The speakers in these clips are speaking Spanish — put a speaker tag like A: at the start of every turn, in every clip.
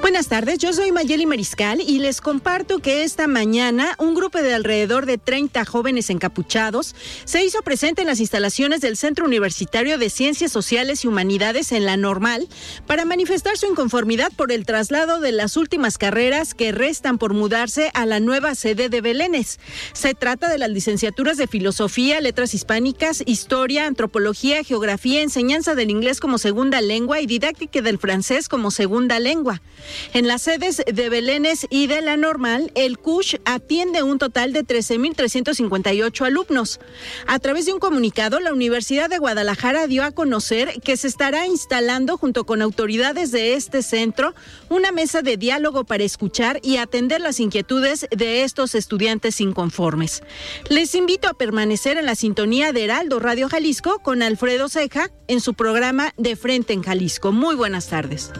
A: Buenas tardes, yo soy Mayeli Mariscal y les comparto que esta mañana un grupo de alrededor de 30 jóvenes encapuchados se hizo presente en las instalaciones del Centro Universitario de Ciencias Sociales y Humanidades en la Normal para manifestar su inconformidad por el traslado de las últimas carreras que restan por mudarse a la nueva sede de Belénes. Se trata de las licenciaturas de Filosofía, Letras Hispánicas, Historia, Antropología, Geografía, Enseñanza del Inglés como segunda lengua y Didáctica del Francés como segunda lengua. En las sedes de Belénes y de la Normal, el CUSH atiende un total de 13.358 alumnos. A través de un comunicado, la Universidad de Guadalajara dio a conocer que se estará instalando junto con autoridades de este centro una mesa de diálogo para escuchar y atender las inquietudes de estos estudiantes inconformes. Les invito a permanecer en la sintonía de Heraldo Radio Jalisco con Alfredo Ceja en su programa De Frente en Jalisco. Muy buenas tardes.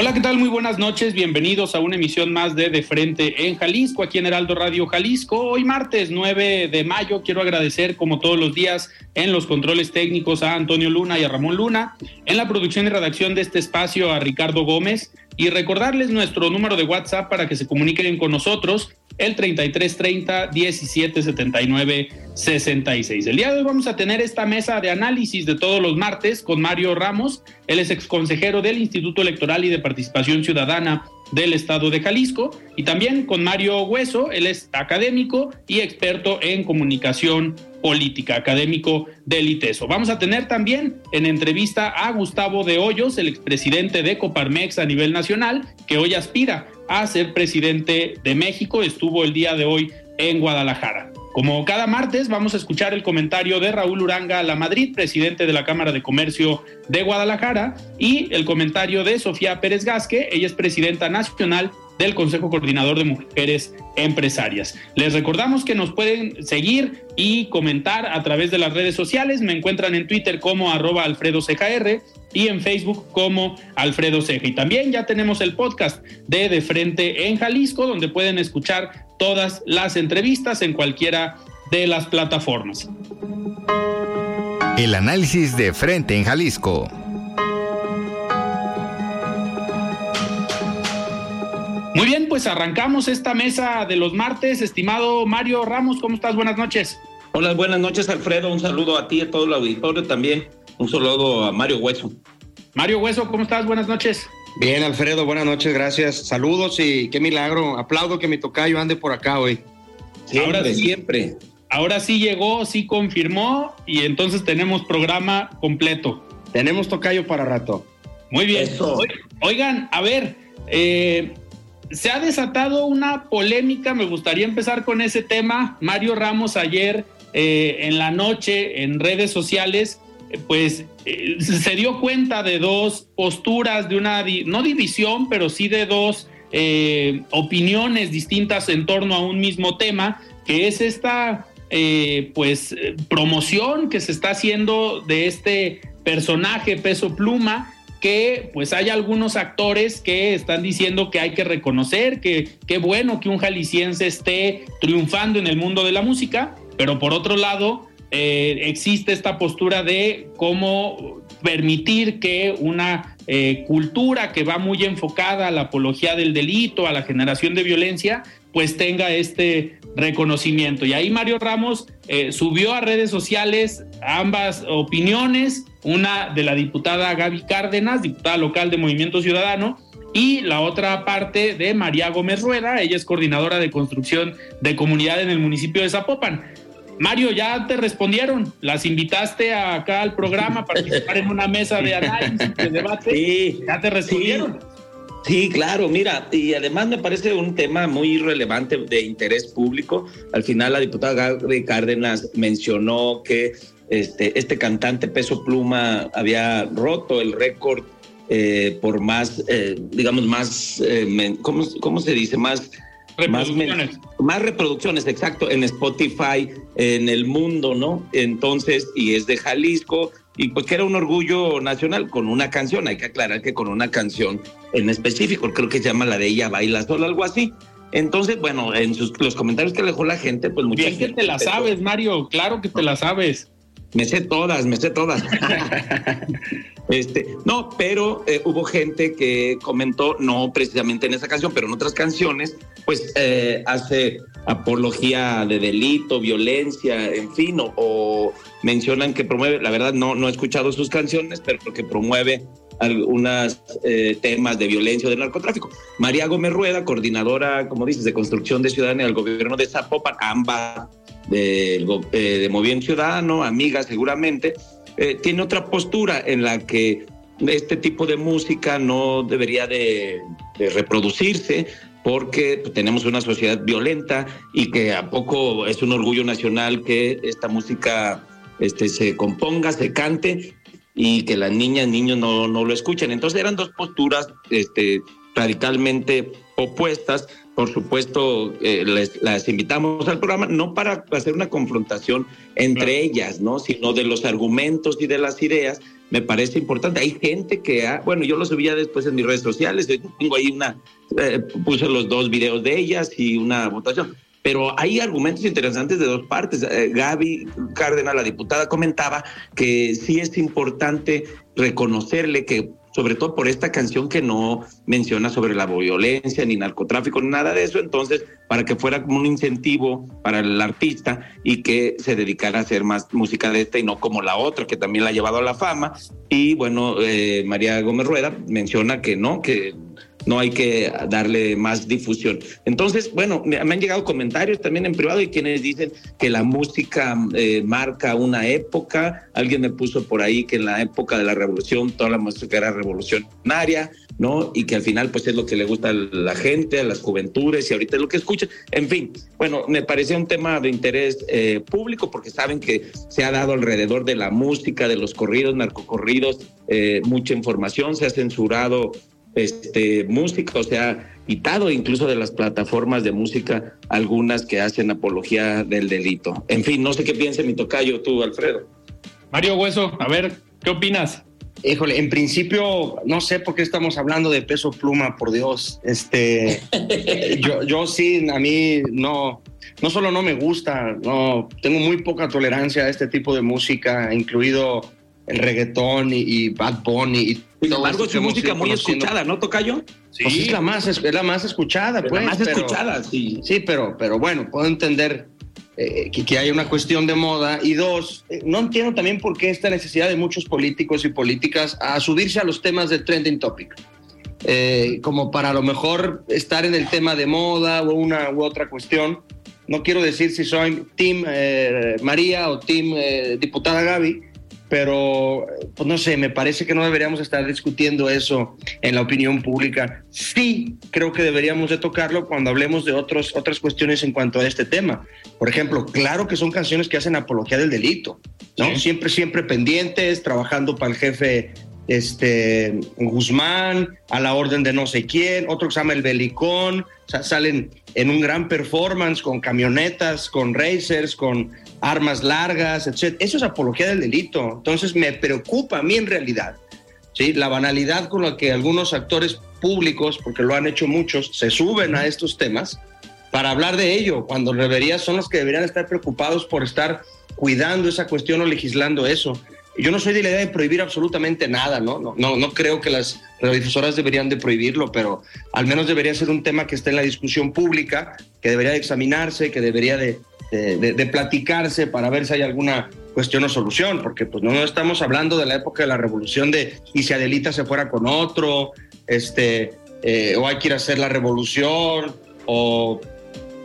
B: Hola, ¿qué tal? Muy buenas noches. Bienvenidos a una emisión más de De Frente en Jalisco, aquí en Heraldo Radio Jalisco. Hoy martes 9 de mayo quiero agradecer como todos los días en los controles técnicos a Antonio Luna y a Ramón Luna, en la producción y redacción de este espacio a Ricardo Gómez y recordarles nuestro número de WhatsApp para que se comuniquen con nosotros el 3330 1779 66. El día de hoy vamos a tener esta mesa de análisis de todos los martes con Mario Ramos, él es exconsejero del Instituto Electoral y de Participación Ciudadana del Estado de Jalisco, y también con Mario Hueso, él es académico y experto en comunicación política, académico del ITESO. Vamos a tener también en entrevista a Gustavo de Hoyos, el expresidente de Coparmex a nivel nacional, que hoy aspira a ser presidente de México. Estuvo el día de hoy en Guadalajara. Como cada martes, vamos a escuchar el comentario de Raúl Uranga La Madrid, presidente de la Cámara de Comercio de Guadalajara, y el comentario de Sofía Pérez Gasque, ella es presidenta nacional del Consejo Coordinador de Mujeres Empresarias. Les recordamos que nos pueden seguir y comentar a través de las redes sociales. Me encuentran en Twitter como arroba Alfredo y en Facebook como Alfredo Ceja. Y también ya tenemos el podcast de De Frente en Jalisco, donde pueden escuchar todas las entrevistas en cualquiera de las plataformas.
C: El análisis de Frente en Jalisco.
B: Pues arrancamos esta mesa de los martes. Estimado Mario Ramos, ¿cómo estás? Buenas noches.
D: Hola, buenas noches, Alfredo. Un saludo a ti y a todo el auditorio también. Un saludo a Mario Hueso.
B: Mario Hueso, ¿cómo estás? Buenas noches.
E: Bien, Alfredo, buenas noches, gracias. Saludos y qué milagro. Aplaudo que mi tocayo ande por acá hoy.
D: Siempre, ahora sí, siempre.
B: Ahora sí llegó, sí confirmó y entonces tenemos programa completo.
E: Tenemos tocayo para rato.
B: Muy bien. Oigan, a ver, eh, se ha desatado una polémica, me gustaría empezar con ese tema. Mario Ramos ayer eh, en la noche en redes sociales, eh, pues eh, se dio cuenta de dos posturas, de una, no división, pero sí de dos opiniones distintas en torno a un mismo tema, que es esta pues promoción que se está haciendo de este personaje peso pluma que pues hay algunos actores que están diciendo que hay que reconocer que qué bueno que un jalisciense esté triunfando en el mundo de la música, pero por otro lado eh, existe esta postura de cómo permitir que una eh, cultura que va muy enfocada a la apología del delito, a la generación de violencia, pues tenga este reconocimiento. Y ahí Mario Ramos eh, subió a redes sociales ambas opiniones, una de la diputada Gaby Cárdenas, diputada local de Movimiento Ciudadano, y la otra parte de María Gómez Rueda, ella es coordinadora de construcción de comunidad en el municipio de Zapopan. Mario, ya te respondieron, las invitaste acá al programa a participar en una mesa de análisis, de debate, sí, ya te respondieron.
D: Sí. Claro, mira, y además me parece un tema muy relevante de interés público. Al final la diputada Gaby Cárdenas mencionó que este, este cantante Peso Pluma había roto el récord eh, por más, eh, digamos, más, eh, ¿cómo, ¿cómo, se dice? Más
B: reproducciones.
D: Más, reproducciones, exacto, en Spotify, en el mundo, ¿no? Entonces, y es de Jalisco, y pues que era un orgullo nacional con una canción, hay que aclarar que con una canción en específico, creo que se llama la de ella baila sola, algo así. Entonces, bueno, en sus, los comentarios que dejó la gente, pues mucha
B: Bien que te la sabes, Mario, claro que te la sabes.
D: Me sé todas, me sé todas. este, no, pero eh, hubo gente que comentó, no precisamente en esa canción, pero en otras canciones, pues eh, hace apología de delito, violencia, en fin, o, mencionan que promueve, la verdad no, no he escuchado sus canciones, pero que promueve algunos eh, temas de violencia o de narcotráfico. María Gómez Rueda, coordinadora, como dices, de construcción de ciudadanía del gobierno de Zapopan, ambas de, de Movimiento Ciudadano, amiga seguramente, eh, tiene otra postura en la que este tipo de música no debería de, reproducirse porque tenemos una sociedad violenta y que a poco es un orgullo nacional que esta música este, se componga, se cante y que las niñas, niños no, no lo escuchen. Entonces eran dos posturas este, radicalmente opuestas por supuesto, eh, les, las invitamos al programa, no para hacer una confrontación entre ellas, ¿no? Sino de los argumentos y de las ideas. Me parece importante. Hay gente que ha, bueno, yo lo subía después en mis redes sociales, tengo ahí una, eh, puse los dos videos de ellas y una votación. Pero hay argumentos interesantes de dos partes. Eh, Gaby Cárdenas, la diputada, comentaba que sí es importante reconocerle que sobre todo por esta canción que no menciona sobre la violencia, ni narcotráfico, ni nada de eso, entonces, para que fuera como un incentivo para el artista y que se dedicara a hacer más música de esta y no como la otra, que también la ha llevado a la fama. Y bueno, eh, María Gómez Rueda menciona que no, que no hay que darle más difusión. Entonces, bueno, me, han llegado comentarios también en privado y quienes dicen que la música eh, marca una época. Alguien me puso por ahí que en la época de la revolución toda la música era revolucionaria, ¿no? Y que al final pues es lo que le gusta a la gente, a las juventudes y ahorita es lo que escuchan. En fin, bueno, me parecía un tema de interés eh, público porque saben que se ha dado alrededor de la música, de los corridos, narcocorridos, eh, mucha información, se ha censurado este, música, o sea, quitado incluso de las plataformas de música algunas que hacen apología del delito. En fin, no sé qué piense mi tocayo tú, Alfredo.
B: Mario Hueso, a ver, ¿qué opinas?
F: Híjole, en principio no sé por qué estamos hablando de peso pluma, por Dios. Este, yo, yo sí, a mí no, no solo no me gusta, no, tengo muy poca tolerancia a este tipo de música, incluido el reggaetón y, Bad Bunny. Y
D: Sin embargo, es música muy escuchada, ¿no, Tocayo?
F: Sí. Pues es la más, es la más escuchada, pues.
D: La más escuchada, sí.
F: Sí, pero, pero bueno, puedo entender eh, que, que, hay una cuestión de moda. Y dos, eh, no entiendo también por qué esta necesidad de muchos políticos y políticas a subirse a los temas de trending topic. Eh, como para a lo mejor estar en el tema de moda o una u otra cuestión. No quiero decir si soy Team María o Team Diputada Gaby, pero pues no sé, me parece que no deberíamos estar discutiendo eso en la opinión pública. Sí, creo que deberíamos de tocarlo cuando hablemos de otros, otras cuestiones en cuanto a este tema. Por ejemplo, claro que son canciones que hacen apología del delito, ¿no? Siempre, siempre pendientes, trabajando para el jefe este, Guzmán, a la orden de no sé quién, otro que se llama El Belicón, salen en un gran performance con camionetas, con racers, con armas largas, etc. Eso es apología del delito. Entonces me preocupa a mí en realidad, ¿sí? La banalidad con la que algunos actores públicos, porque lo han hecho muchos, se suben a estos temas para hablar de ello, cuando debería son los que deberían estar preocupados por estar cuidando esa cuestión o legislando eso. Yo no soy de la idea de prohibir absolutamente nada, ¿no? No, no, creo que las radiodifusoras deberían de prohibirlo, pero al menos debería ser un tema que esté en la discusión pública, que debería de examinarse, que debería de, de, platicarse para ver si hay alguna cuestión o solución, porque pues no, no estamos hablando de la época de la revolución de y si Adelita se fuera con otro, este, eh, o hay que ir a hacer la revolución, o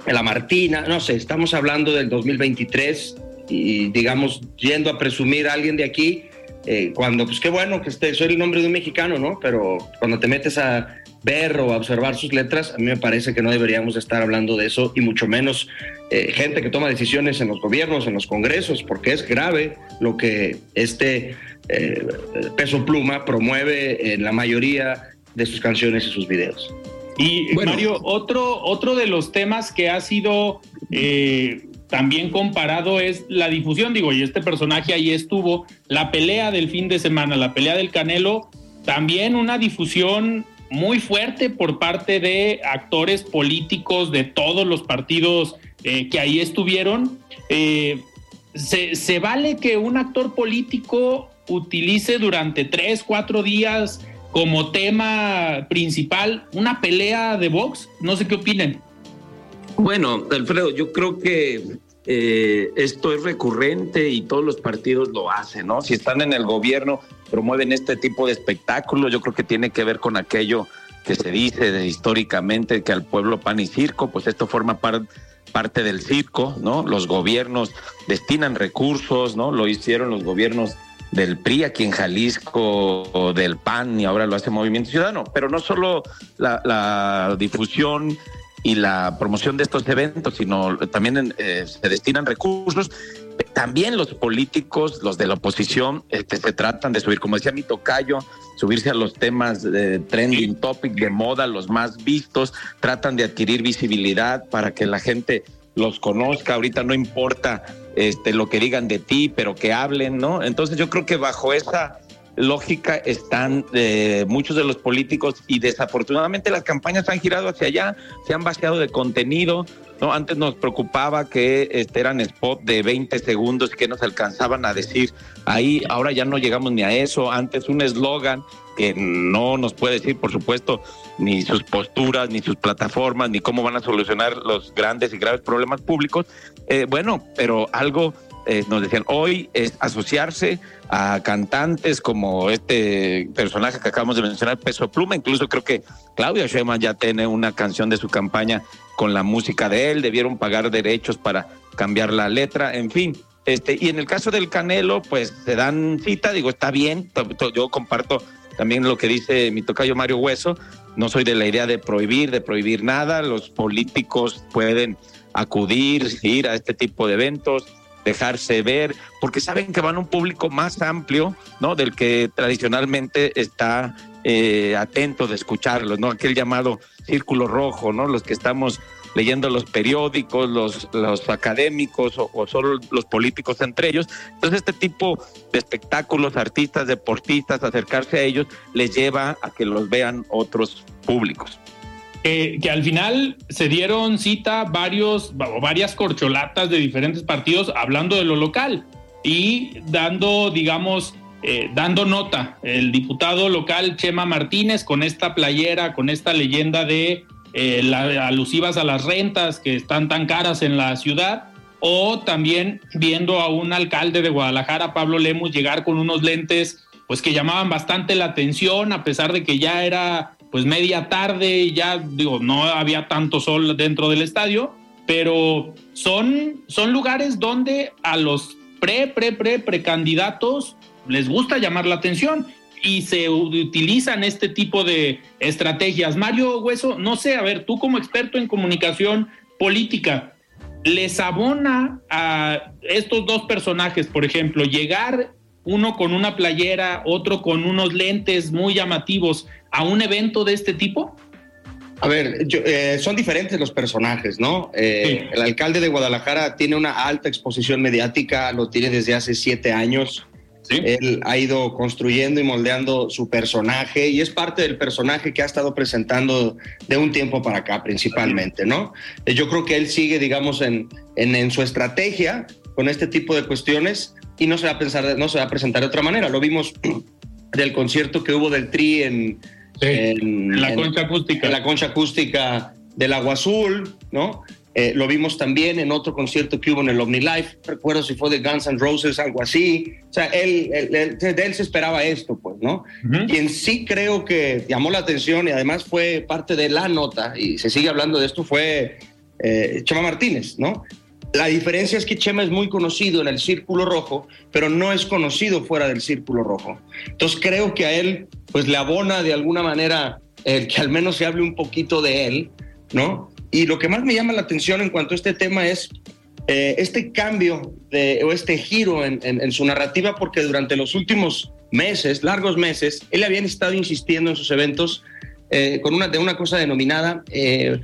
F: la Martina, no sé, estamos hablando del 2023 y digamos, yendo a presumir a alguien de aquí, eh, cuando, pues qué bueno que esté, soy el nombre de un mexicano, ¿no? Pero cuando te metes a ver o a observar sus letras, a mí me parece que no deberíamos estar hablando de eso y mucho menos eh, gente que toma decisiones en los gobiernos, en los congresos, porque es grave lo que este eh, peso pluma promueve en la mayoría de sus canciones y sus videos.
B: Y Mario, otro, otro de los temas que ha sido eh, también comparado es la difusión, digo, y este personaje ahí estuvo, la pelea del fin de semana, la pelea del Canelo, también una difusión muy fuerte por parte de actores políticos de todos los partidos eh, que ahí estuvieron. Eh, se, se, vale que un actor político utilice durante tres, cuatro días como tema principal una pelea de box? No sé qué opinen.
D: Bueno, Alfredo, yo creo que eh, esto es recurrente y todos los partidos lo hacen, ¿no? Si están en el gobierno, promueven este tipo de espectáculos, yo creo que tiene que ver con aquello que se dice históricamente que al pueblo pan y circo, pues esto forma parte del circo, ¿no? Los gobiernos destinan recursos, ¿no? Lo hicieron los gobiernos del PRI aquí en Jalisco, del PAN y ahora lo hace Movimiento Ciudadano, pero no solo la difusión y la promoción de estos eventos, sino también eh, se destinan recursos. También los políticos, los de la oposición, este, se tratan de subir, como decía mi tocayo, subirse a los temas de trending topic, de moda, los más vistos, tratan de adquirir visibilidad para que la gente los conozca. Ahorita no importa este, lo que digan de ti, pero que hablen, ¿no? Entonces yo creo que bajo esa lógica están eh, muchos de los políticos y desafortunadamente las campañas han girado hacia allá, se han vaciado de contenido. ¿no? Antes nos preocupaba que este, eran spot de 20 segundos que nos alcanzaban a decir ahí, ahora ya no llegamos ni a eso. Antes un eslogan que no nos puede decir, por supuesto, ni sus posturas, ni sus plataformas, ni cómo van a solucionar los grandes y graves problemas públicos. Eh, bueno, pero algo eh, nos decían, hoy es asociarse a cantantes como este personaje que acabamos de mencionar, Peso Pluma, incluso creo que Claudia Sheinbaum ya tiene una canción de su campaña con la música de él, debieron pagar derechos para cambiar la letra, en fin. Este, y en el caso del Canelo, pues se dan cita, digo, está bien, yo comparto también lo que dice mi tocayo Mario Hueso, no soy de la idea de prohibir, de prohibir nada, los políticos pueden acudir, ir a este tipo de eventos, dejarse ver, porque saben que van a un público más amplio, ¿no? Del que tradicionalmente está eh, atento de escucharlos, ¿no? Aquel llamado círculo rojo, ¿no? Los que estamos leyendo los periódicos, los, los académicos o, o, solo los políticos entre ellos. Entonces este tipo de espectáculos, artistas, deportistas, acercarse a ellos les lleva a que los vean otros públicos
B: que al final se dieron cita varios varias corcholatas de diferentes partidos hablando de lo local y dando, digamos, eh, dando nota. El diputado local Chema Martínez con esta playera, con esta leyenda de eh, alusivas a las rentas que están tan caras en la ciudad, o también viendo a un alcalde de Guadalajara, Pablo Lemus, llegar con unos lentes pues que llamaban bastante la atención, a pesar de que ya era pues media tarde, ya digo, no había tanto sol dentro del estadio, pero son, son lugares donde a los pre, pre, pre, precandidatos les gusta llamar la atención y se utilizan este tipo de estrategias. Mario Hueso, no sé, a ver, tú como experto en comunicación política, ¿les abona a estos dos personajes, por ejemplo, llegar uno con una playera, otro con unos lentes muy llamativos, a un evento de este tipo?
F: A ver, eh, son diferentes los personajes, ¿no? Eh, el alcalde de Guadalajara tiene una alta exposición mediática, lo tiene desde hace siete años. Él ha ido construyendo y moldeando su personaje y es parte del personaje que ha estado presentando de un tiempo para acá principalmente, ¿no? Eh, yo creo que él sigue, digamos, en, en, en su estrategia con este tipo de cuestiones y no se va a pensar, no se va a presentar de otra manera. Lo vimos del concierto que hubo del Tri en,
B: en, la concha acústica.
F: En la concha acústica del Agua Azul, ¿no? Eh, lo vimos también en otro concierto que hubo en el Omni Life, recuerdo si fue de Guns N' Roses, algo así. O sea, él, él, de él se esperaba esto, pues, ¿no? Quien sí creo que llamó la atención y además fue parte de la nota, y se sigue hablando de esto, fue eh, Chema Martínez, ¿no? La diferencia es que Chema es muy conocido en el Círculo Rojo, pero no es conocido fuera del Círculo Rojo. Entonces creo que a él, pues le abona de alguna manera el que al menos se hable un poquito de él, ¿no? Y lo que más me llama la atención en cuanto a este tema es eh, este cambio de, o este giro en, su narrativa, porque durante los últimos meses, largos meses, él había estado insistiendo en sus eventos eh, con una, de una cosa denominada eh,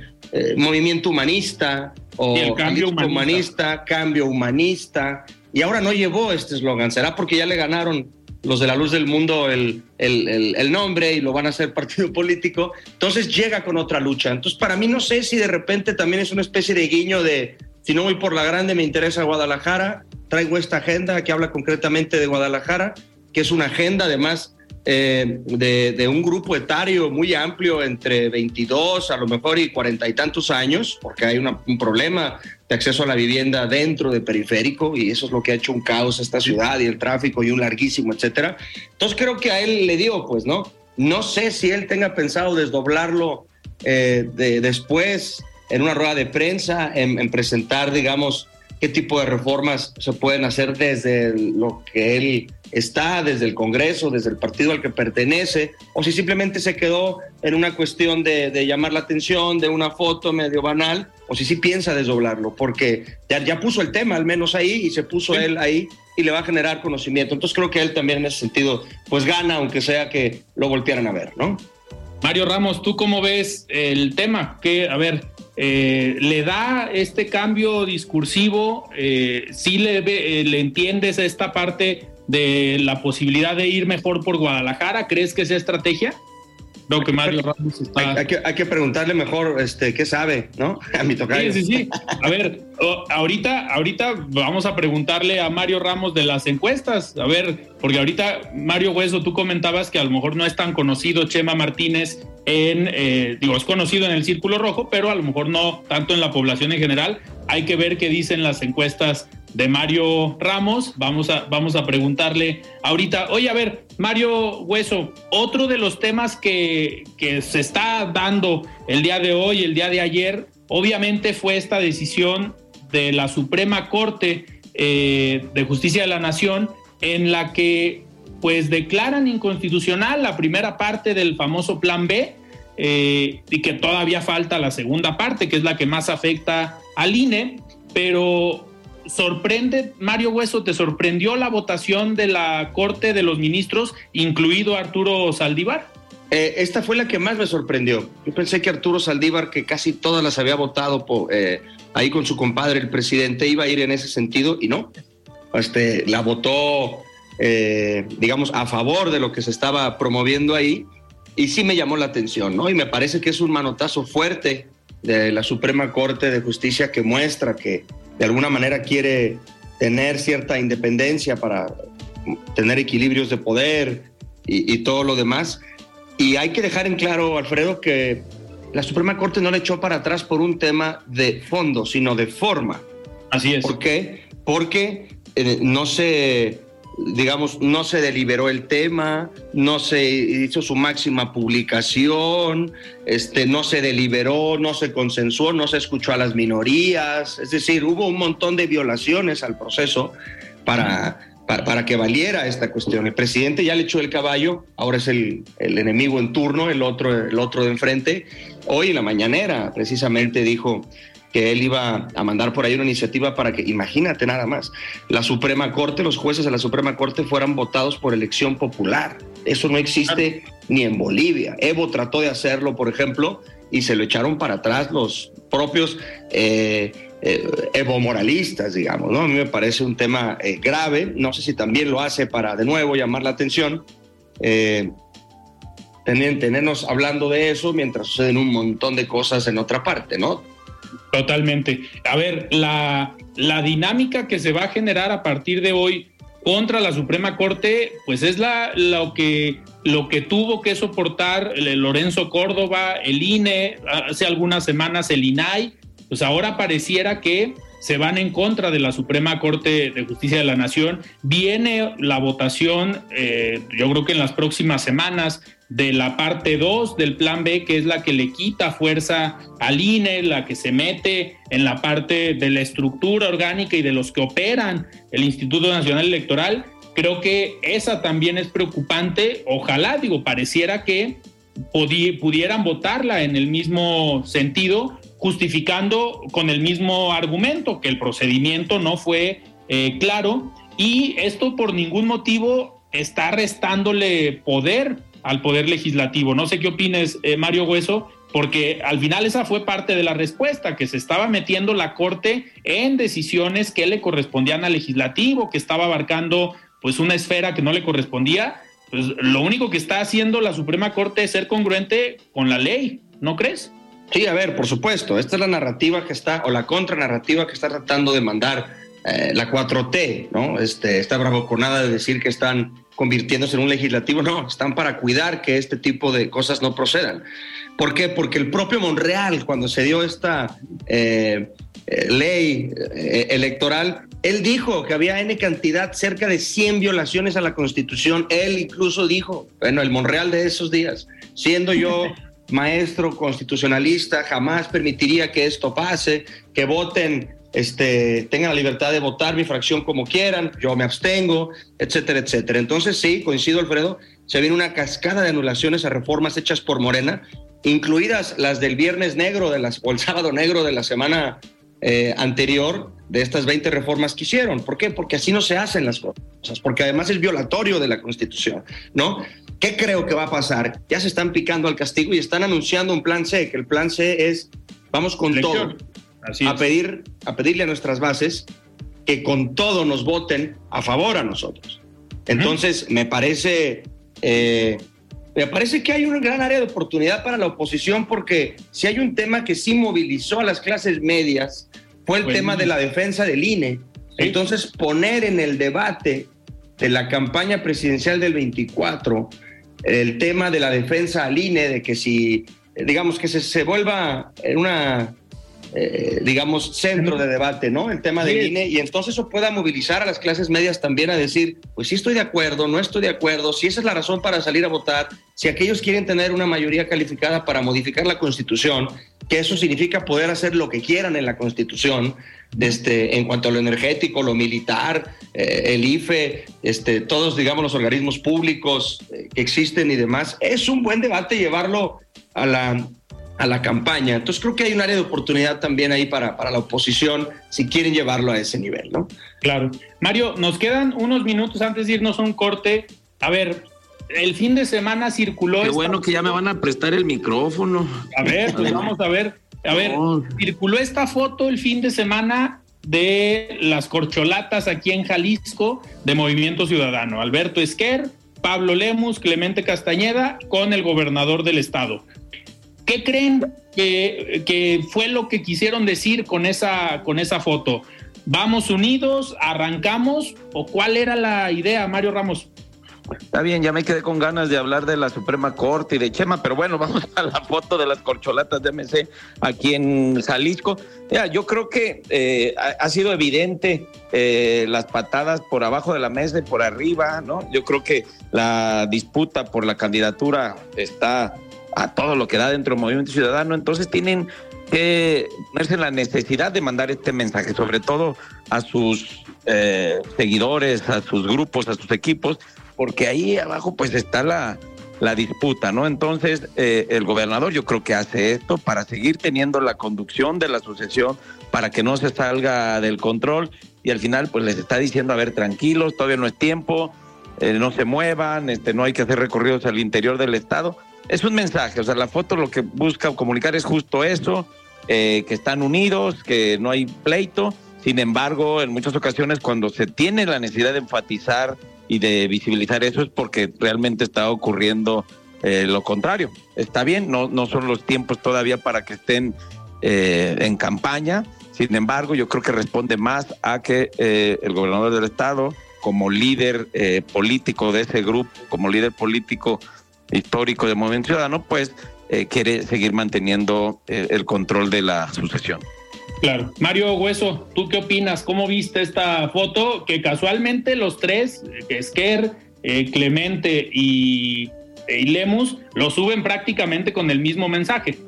F: movimiento humanista o
B: el cambio
F: humanista. cambio humanista, y ahora no llevó este eslogan. ¿Será porque ya le ganaron los de la luz del mundo el, el, el, nombre y lo van a hacer partido político, entonces llega con otra lucha. Entonces, para mí no sé si de repente también es una especie de guiño de, si no voy por la grande, me interesa Guadalajara, traigo esta agenda que habla concretamente de Guadalajara, que es una agenda además eh, de, un grupo etario muy amplio, entre 22 a lo mejor y cuarenta y tantos años, porque hay un problema de acceso a la vivienda dentro de periférico y eso es lo que ha hecho un caos a esta ciudad y el tráfico y un larguísimo, etcétera. Entonces creo que a él le digo, pues, ¿no? No sé si él tenga pensado desdoblarlo eh, de, después en una rueda de prensa, en presentar, digamos, qué tipo de reformas se pueden hacer desde lo que él está, desde el Congreso, desde el partido al que pertenece, o si simplemente se quedó en una cuestión de, llamar la atención, de una foto medio banal, o si sí piensa desdoblarlo, porque ya, ya puso el tema al menos ahí y se puso él ahí y le va a generar conocimiento. Entonces creo que él también en ese sentido, pues gana, aunque sea que lo voltearan a ver, ¿no?
B: Mario Ramos, ¿tú cómo ves el tema? Que, a ver, eh, le da este cambio discursivo, eh, sí le, eh, le entiendes esta parte de la posibilidad de ir mejor por Guadalajara, ¿crees que esa estrategia?
F: que Mario Ramos está... hay, que, hay, que, preguntarle mejor este, qué sabe, ¿no? A mi tocayo.
B: Sí, sí, sí. A ver, ahorita, ahorita vamos a preguntarle a Mario Ramos de las encuestas. A ver, porque ahorita, Mario Hueso, tú comentabas que a lo mejor no es tan conocido Chema Martínez en, eh, digo, es conocido en el Círculo Rojo, pero a lo mejor no tanto en la población en general. Hay que ver qué dicen las encuestas de Mario Ramos. Vamos a, vamos a preguntarle ahorita, oye, a ver, Mario Hueso, otro de los temas que, que se está dando el día de hoy, el día de ayer, obviamente fue esta decisión de la Suprema Corte eh, de Justicia de la Nación en la que pues declaran inconstitucional la primera parte del famoso Plan B eh, y que todavía falta la segunda parte, que es la que más afecta al INE, pero sorprende, Mario Hueso, ¿te sorprendió la votación de la Corte de los Ministros, incluido Arturo Saldívar?
F: Eh, esta fue la que más me sorprendió. Yo pensé que Arturo Saldívar, que casi todas las había votado eh, ahí con su compadre, el presidente, iba a ir en ese sentido y no. Este, la votó, eh, digamos, a favor de lo que se estaba promoviendo ahí y sí me llamó la atención, ¿no? Y me parece que es un manotazo fuerte de la Suprema Corte de Justicia que muestra que de alguna manera quiere tener cierta independencia para tener equilibrios de poder y, todo lo demás. Y hay que dejar en claro, Alfredo, que la Suprema Corte no le echó para atrás por un tema de fondo, sino de forma.
B: Así es.
F: ¿Por qué? Porque eh, no se digamos, no se deliberó el tema, no se hizo su máxima publicación, este, no se deliberó, no se consensuó, no se escuchó a las minorías, es decir, hubo un montón de violaciones al proceso para, para, que valiera esta cuestión. El presidente ya le echó el caballo, ahora es el, el enemigo en turno, el otro, el otro de enfrente. Hoy en la mañanera precisamente dijo, que él iba a mandar por ahí una iniciativa para que, imagínate nada más, la Suprema Corte, los jueces de la Suprema Corte fueran votados por elección popular. Eso no existe ni en Bolivia. Evo trató de hacerlo, por ejemplo, y se lo echaron para atrás los propios eh, eh, Evo moralistas, digamos. ¿no? A mí me parece un tema eh, grave. No sé si también lo hace para, de nuevo, llamar la atención. tenernos hablando de eso mientras suceden un montón de cosas en otra parte, ¿no?
B: Totalmente. A ver, la, la dinámica que se va a generar a partir de hoy contra la Suprema Corte, pues es la, lo, que, lo que tuvo que soportar Lorenzo Córdoba, el INE, hace algunas semanas el INAI, pues ahora pareciera que se van en contra de la Suprema Corte de Justicia de la Nación. Viene la votación, eh, yo creo que en las próximas semanas, de la parte 2 del plan B, que es la que le quita fuerza al INE, la que se mete en la parte de la estructura orgánica y de los que operan el Instituto Nacional Electoral. Creo que esa también es preocupante. Ojalá, digo, pareciera que pudieran votarla en el mismo sentido, justificando con el mismo argumento que el procedimiento no fue eh, claro y esto por ningún motivo está restándole poder al poder legislativo. No sé qué opines, eh, Mario Hueso, porque al final esa fue parte de la respuesta, que se estaba metiendo la Corte en decisiones que le correspondían al legislativo, que estaba abarcando pues una esfera que no le correspondía. Pues lo único que está haciendo la Suprema Corte es ser congruente con la ley, ¿no crees?
F: Sí, a ver, por supuesto, esta es la narrativa que está, o la contranarrativa que está tratando de mandar eh, la 4T, ¿no? Este, está nada de decir que están convirtiéndose en un legislativo, no, están para cuidar que este tipo de cosas no procedan. ¿Por qué? Porque el propio Monreal, cuando se dio esta eh, eh, ley electoral, él dijo que había N cantidad, cerca de 100 violaciones a la Constitución. Él incluso dijo, bueno, el Monreal de esos días, siendo yo maestro constitucionalista, jamás permitiría que esto pase, que voten, este, tengan la libertad de votar mi fracción como quieran, yo me abstengo, etcétera, etcétera. Entonces sí, coincido Alfredo, se viene una cascada de anulaciones a reformas hechas por Morena, incluidas las del viernes negro de las, o el sábado negro de la semana eh, anterior de estas 20 reformas que hicieron. ¿Por qué? Porque así no se hacen las cosas, porque además es violatorio de la Constitución, ¿no? ¿Qué creo que va a pasar? Ya se están picando al castigo y están anunciando un plan C, que el plan C es, vamos con todo, a, pedir, a pedirle a nuestras bases que con todo nos voten a favor a nosotros. Entonces, me parece... Eh, me parece que hay una gran área de oportunidad para la oposición porque si hay un tema que sí movilizó a las clases medias fue el tema de la defensa del INE. Entonces, poner en el debate de la campaña presidencial del 24 el tema de la defensa al INE, de que si, digamos, que se, se vuelva en una eh, digamos, centro de debate, ¿no? El tema del INE, y entonces eso pueda movilizar a las clases medias también a decir, pues sí estoy de acuerdo, no estoy de acuerdo, si esa es la razón para salir a votar, si aquellos quieren tener una mayoría calificada para modificar la Constitución, que eso significa poder hacer lo que quieran en la Constitución, este, en cuanto a lo energético, lo militar, eh, el IFE, este, todos, digamos, los organismos públicos eh, que existen y demás, es un buen debate llevarlo a la a la campaña. Entonces creo que hay un área de oportunidad también ahí para, para la oposición si quieren llevarlo a ese nivel, ¿no?
B: Claro. Mario, nos quedan unos minutos antes de irnos a un corte. A ver, el fin de semana circuló.
D: Qué bueno que ya me van a prestar el micrófono.
B: A ver, pues vamos a ver. A ver, circuló esta foto el fin de semana de las corcholatas aquí en Jalisco de Movimiento Ciudadano. Alberto Esquer, Pablo Lemus, Clemente Castañeda con el gobernador del estado. ¿Qué creen que, fue lo que quisieron decir con esa, con esa foto? ¿Vamos unidos? ¿Arrancamos? ¿O cuál era la idea, Mario Ramos?
D: Está bien, ya me quedé con ganas de hablar de la Suprema Corte y de Chema, pero bueno, vamos a la foto de las corcholatas de MC aquí en Jalisco. Ya, yo creo que eh, ha, sido evidente eh, las patadas por abajo de la mesa y por arriba, ¿no? Yo creo que la disputa por la candidatura está a todo lo que da dentro del movimiento ciudadano, entonces tienen que ponerse la necesidad de mandar este mensaje, sobre todo a sus eh, seguidores, a sus grupos, a sus equipos, porque ahí abajo pues está la, la disputa, ¿no? Entonces, eh, el gobernador yo creo que hace esto para seguir teniendo la conducción de la asociación, para que no se salga del control y al final pues les está diciendo, a ver, tranquilos, todavía no es tiempo, eh, no se muevan, este, no hay que hacer recorridos al interior del estado es un mensaje, o sea, la foto lo que busca comunicar es justo eso, eh, que están unidos, que no hay pleito. Sin embargo, en muchas ocasiones cuando se tiene la necesidad de enfatizar y de visibilizar eso es porque realmente está ocurriendo eh, lo contrario. Está bien, no, no son los tiempos todavía para que estén eh, en campaña. Sin embargo, yo creo que responde más a que el gobernador del estado como líder eh, político de ese grupo, como líder político histórico del Movimiento Ciudadano, pues eh, quiere seguir manteniendo eh, el control de la sucesión.
B: Claro. Mario Hueso, ¿tú qué opinas? ¿Cómo viste esta foto? Que casualmente los tres, Esquer, Clemente y, y Lemus, lo suben prácticamente con el mismo mensaje.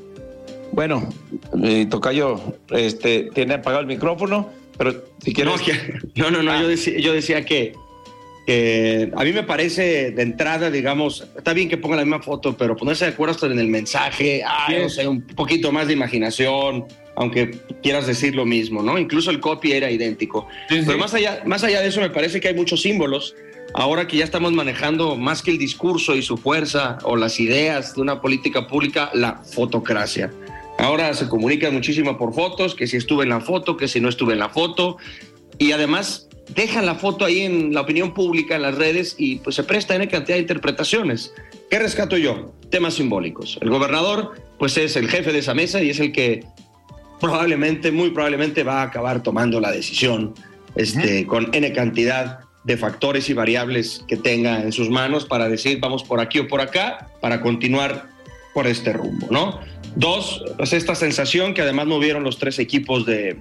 D: Bueno, Tocayo este, tiene apagado el micrófono, pero si quieres...
F: No, no, no, yo, ah. decía, yo decía que, a mí me parece de entrada, digamos, está bien que ponga la misma foto, pero ponerse de acuerdo hasta en el mensaje, ah, no sé, un poquito más de imaginación, aunque quieras decir lo mismo, ¿no? Incluso el copy era idéntico. pero Más, allá, más allá de eso, me parece que hay muchos símbolos. Ahora que ya estamos manejando más que el discurso y su fuerza o las ideas de una política pública, la fotocracia. Ahora se comunica muchísimo por fotos, que si estuve en la foto, que si no estuve en la foto, y además dejan la foto ahí en la opinión pública, en las redes, y pues se presta en cantidad de interpretaciones. ¿Qué rescato yo? Temas simbólicos. El gobernador, pues es el jefe de esa mesa y es el que probablemente, muy probablemente va a acabar tomando la decisión este, con N cantidad de factores y variables que tenga en sus manos para decir vamos por aquí o por acá, para continuar por este rumbo, ¿no? Dos, pues esta sensación que además movieron los tres equipos de,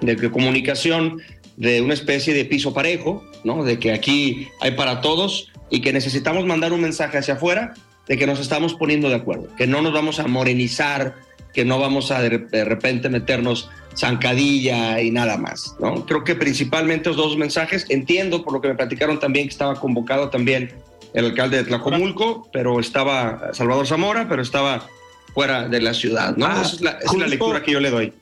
F: de comunicación de una especie de piso parejo, ¿no? De que aquí hay para todos y que necesitamos mandar un mensaje hacia afuera de que nos estamos poniendo de acuerdo, que no nos vamos a morenizar, que no vamos a de repente meternos zancadilla y nada más, ¿no? Creo que principalmente los dos mensajes, entiendo por lo que me platicaron también que estaba convocado también el alcalde de Tlacomulco, pero estaba Salvador Zamora, pero estaba fuera de la ciudad, ¿no? Ah, Esa, es la, lectura que yo le doy.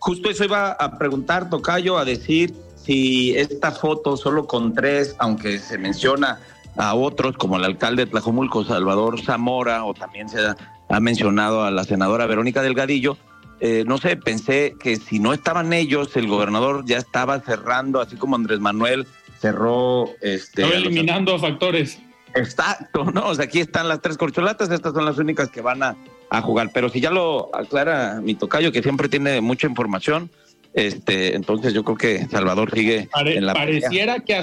D: Justo eso iba a preguntar, Tocayo, a decir si esta foto solo con tres, aunque se menciona a otros como el alcalde de Tlajomulco, Salvador Zamora, o también se ha, mencionado a la senadora Verónica Delgadillo, eh, no sé, pensé que si no estaban ellos, el gobernador ya estaba cerrando, así como Andrés Manuel cerró... Este,
B: eliminando factores.
D: Exacto, ¿no? O sea, aquí están las tres corcholatas, estas son las únicas que van a, a jugar. Pero si ya lo aclara mi tocayo, que siempre tiene mucha información, este, entonces yo creo que Salvador sigue
B: Pare
D: en la
B: pareciera pelea. que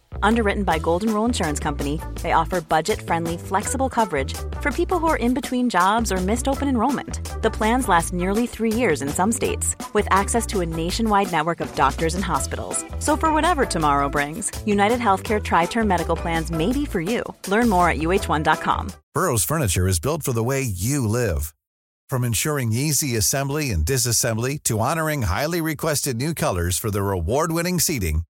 G: Underwritten by Golden Rule Insurance Company, they offer budget-friendly, flexible coverage for people who are in between jobs or missed open enrollment. The plans last nearly three years in some states, with access to a nationwide network of doctors and hospitals. So for whatever tomorrow brings, United Healthcare Tri-Term Medical Plans may be for you. Learn more at uh1.com.
H: Burrow's furniture is built for the way you live. From ensuring easy assembly and disassembly to honoring highly requested new colors for their award-winning seating,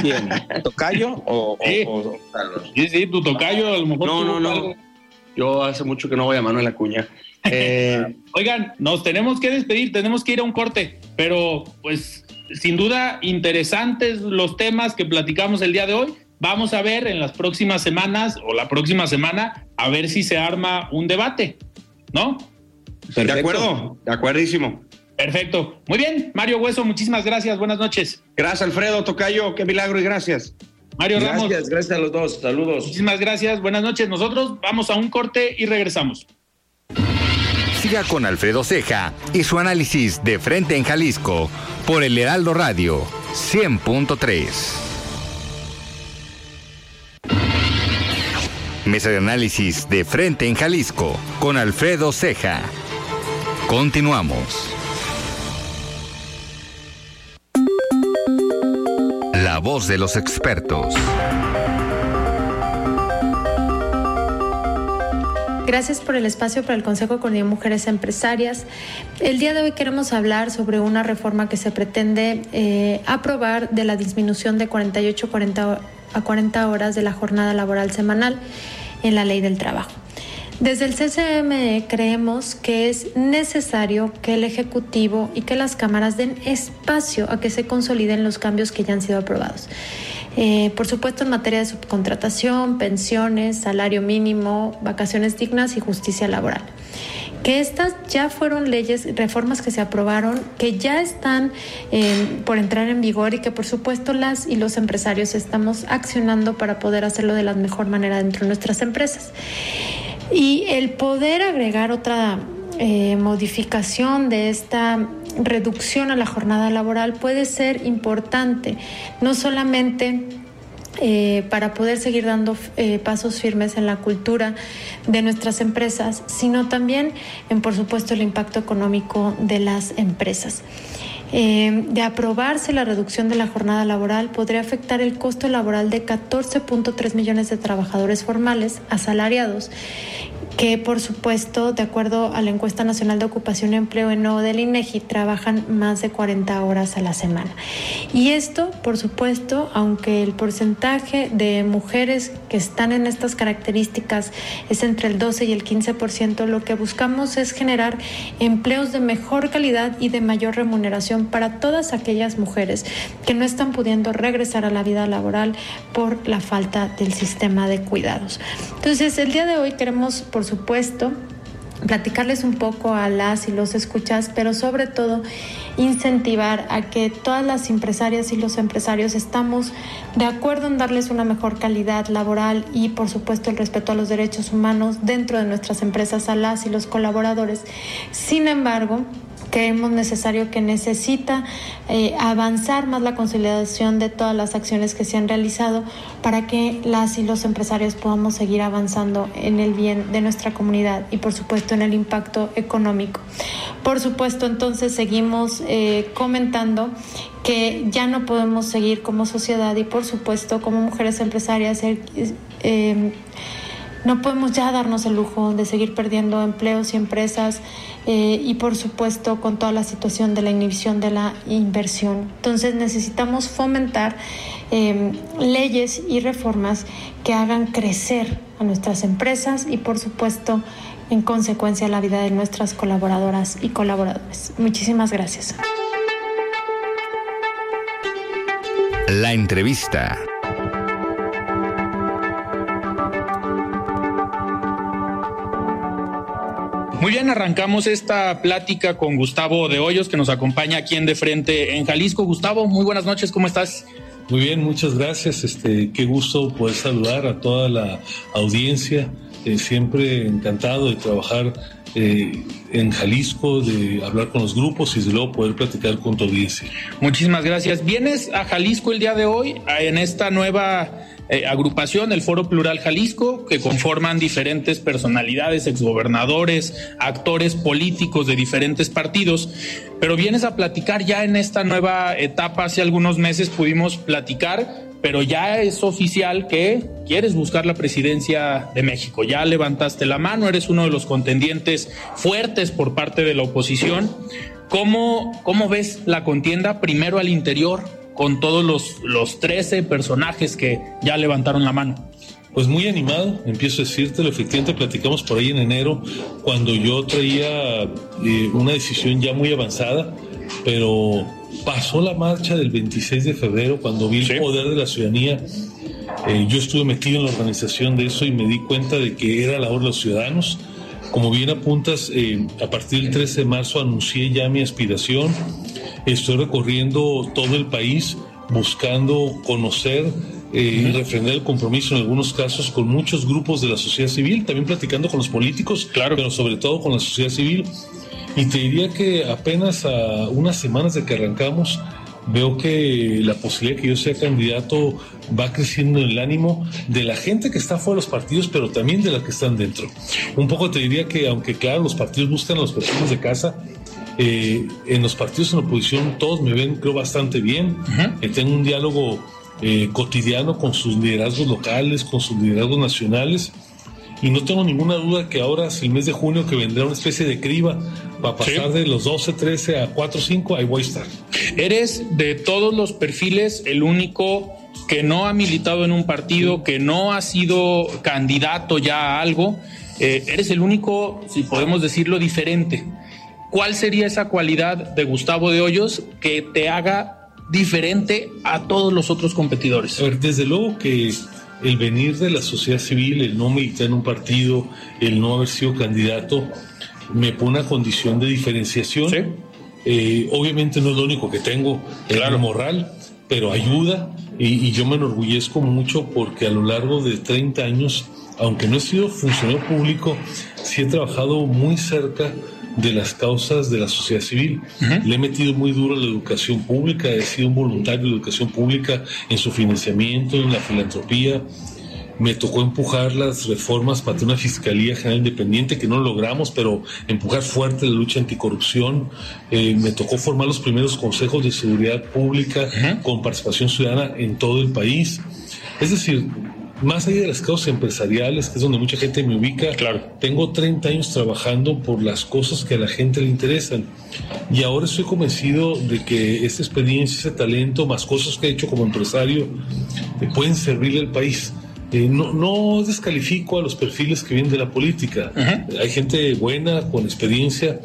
D: ¿Quién? ¿Tocayo o,
B: sí.
D: o, o
B: Carlos? Sí, sí, tu tocayo a lo mejor.
F: No, no, no.
B: Algo.
F: Yo hace mucho que no voy a mano en la cuña. Eh...
B: Oigan, nos tenemos que despedir, tenemos que ir a un corte, pero pues sin duda interesantes los temas que platicamos el día de hoy. Vamos a ver en las próximas semanas o la próxima semana a ver si se arma un debate, ¿no?
F: Perfecto. De acuerdo, de acuerdísimo.
B: Perfecto. Muy bien, Mario Hueso, muchísimas gracias. Buenas noches.
F: Gracias, Alfredo Tocayo. Qué milagro y gracias.
B: Mario
D: gracias,
B: Ramos.
D: Gracias, gracias a los dos. Saludos.
B: Muchísimas gracias. Buenas noches. Nosotros vamos a un corte y regresamos.
C: Siga con Alfredo Ceja y su análisis de frente en Jalisco por el Heraldo Radio 100.3. Mesa de análisis de frente en Jalisco con Alfredo Ceja. Continuamos. La voz de los expertos.
I: Gracias por el espacio para el Consejo con Mujeres Empresarias. El día de hoy queremos hablar sobre una reforma que se pretende eh, aprobar de la disminución de 48 40 a 40 horas de la jornada laboral semanal en la ley del trabajo. Desde el CCM creemos que es necesario que el Ejecutivo y que las cámaras den espacio a que se consoliden los cambios que ya han sido aprobados. Eh, por supuesto, en materia de subcontratación, pensiones, salario mínimo, vacaciones dignas y justicia laboral que estas ya fueron leyes, reformas que se aprobaron, que ya están eh, por entrar en vigor y que por supuesto las y los empresarios estamos accionando para poder hacerlo de la mejor manera dentro de nuestras empresas. Y el poder agregar otra eh, modificación de esta reducción a la jornada laboral puede ser importante, no solamente eh, para poder seguir dando eh, pasos firmes en la cultura de nuestras empresas, sino también en, por supuesto, el impacto económico de las empresas. Eh, de aprobarse la reducción de la jornada laboral, podría afectar el costo laboral de 14.3 millones de trabajadores formales asalariados que por supuesto, de acuerdo a la encuesta nacional de ocupación y empleo en no del INEGI, trabajan más de 40 horas a la semana. Y esto, por supuesto, aunque el porcentaje de mujeres que están en estas características es entre el 12 y el 15%, lo que buscamos es generar empleos de mejor calidad y de mayor remuneración para todas aquellas mujeres que no están pudiendo regresar a la vida laboral por la falta del sistema de cuidados. Entonces, el día de hoy queremos, por supuesto, platicarles un poco a las y los escuchas, pero sobre todo incentivar a que todas las empresarias y los empresarios estamos de acuerdo en darles una mejor calidad laboral y por supuesto el respeto a los derechos humanos dentro de nuestras empresas a las y los colaboradores. Sin embargo, creemos necesario que necesita eh, avanzar más la consolidación de todas las acciones que se han realizado para que las y los empresarios podamos seguir avanzando en el bien de nuestra comunidad y por supuesto en el impacto económico. Por supuesto, entonces seguimos eh, comentando que ya no podemos seguir como sociedad y por supuesto como mujeres empresarias. Eh, no podemos ya darnos el lujo de seguir perdiendo empleos y empresas eh, y por supuesto con toda la situación de la inhibición de la inversión. Entonces necesitamos fomentar em, leyes y reformas que hagan crecer a nuestras empresas y por supuesto en consecuencia la vida de nuestras colaboradoras y colaboradores. Muchísimas gracias.
C: La entrevista.
B: Muy bien, arrancamos esta plática con Gustavo de Hoyos, que nos acompaña aquí en De Frente en Jalisco. Gustavo, muy buenas noches, ¿cómo estás?
J: Muy bien, muchas gracias. Este, qué gusto poder saludar a toda la audiencia. Eh, siempre encantado de trabajar eh, en Jalisco, de hablar con los grupos y de luego poder platicar con tu audiencia.
B: Muchísimas gracias. Vienes a Jalisco el día de hoy en esta nueva eh, agrupación, el Foro Plural Jalisco, que conforman diferentes personalidades, exgobernadores, actores políticos de diferentes partidos. Pero vienes a platicar ya en esta nueva etapa, hace algunos meses pudimos platicar, pero ya es oficial que quieres buscar la presidencia de México. Ya levantaste la mano, eres uno de los contendientes fuertes por parte de la oposición. ¿Cómo, cómo ves la contienda primero al interior? Con todos los, los 13 personajes que ya levantaron la mano?
J: Pues muy animado, empiezo a decírtelo. Efectivamente, platicamos por ahí en enero, cuando yo traía eh, una decisión ya muy avanzada, pero pasó la marcha del 26 de febrero, cuando vi el poder de la ciudadanía. Eh, yo estuve metido en la organización de eso y me di cuenta de que era la hora de los ciudadanos. Como bien apuntas, eh, a partir del 13 de marzo anuncié ya mi aspiración Estoy recorriendo todo el país buscando conocer eh, y refrendar el compromiso en algunos casos con muchos grupos de la sociedad civil, también platicando con los políticos, claro, pero sobre todo con la sociedad civil. Y te diría que apenas a unas semanas de que arrancamos, veo que la posibilidad de que yo sea candidato va creciendo en el ánimo de la gente que está fuera de los partidos, pero también de la que están dentro. Un poco te diría que, aunque claro, los partidos buscan a los personas de casa, eh, en los partidos en oposición todos me ven, creo, bastante bien. Eh, tengo un diálogo eh, cotidiano con sus liderazgos locales, con sus liderazgos nacionales. Y no tengo ninguna duda que ahora, es el mes de junio, que vendrá una especie de criba para pasar de los 12, 13 a 4, 5, ahí voy a estar.
B: Eres de todos los perfiles el único que no ha militado en un partido, que no ha sido candidato ya a algo eh, eres el único, si podemos decirlo, diferente. ¿Cuál sería esa cualidad de Gustavo de Hoyos que te haga diferente a todos los otros competidores?
J: A ver, desde luego que el venir de la sociedad civil, el no militar en un partido, el no haber sido candidato, me pone una condición de diferenciación. Eh, obviamente no es lo único que tengo, claro. moral, pero ayuda y, y, yo me enorgullezco mucho porque a lo largo de 30 años, aunque no he sido funcionario público, sí he trabajado muy cerca de las causas de la sociedad civil. Le he metido muy duro a la educación pública, he sido un voluntario de educación pública en su financiamiento, en la filantropía. Me tocó empujar las reformas para una Fiscalía General Independiente, que no logramos, pero empujar fuerte la lucha anticorrupción. Eh, me tocó formar los primeros consejos de seguridad pública con participación ciudadana en todo el país. Es decir, más allá de las causas empresariales, que es donde mucha gente me ubica, claro. tengo 30 años trabajando por las cosas que a la gente le interesan. Y ahora estoy convencido de que esta experiencia, ese talento, más cosas que he hecho como empresario, pueden servirle al país. Eh, no, no, descalifico a los perfiles que vienen de la política. Hay gente buena, con experiencia,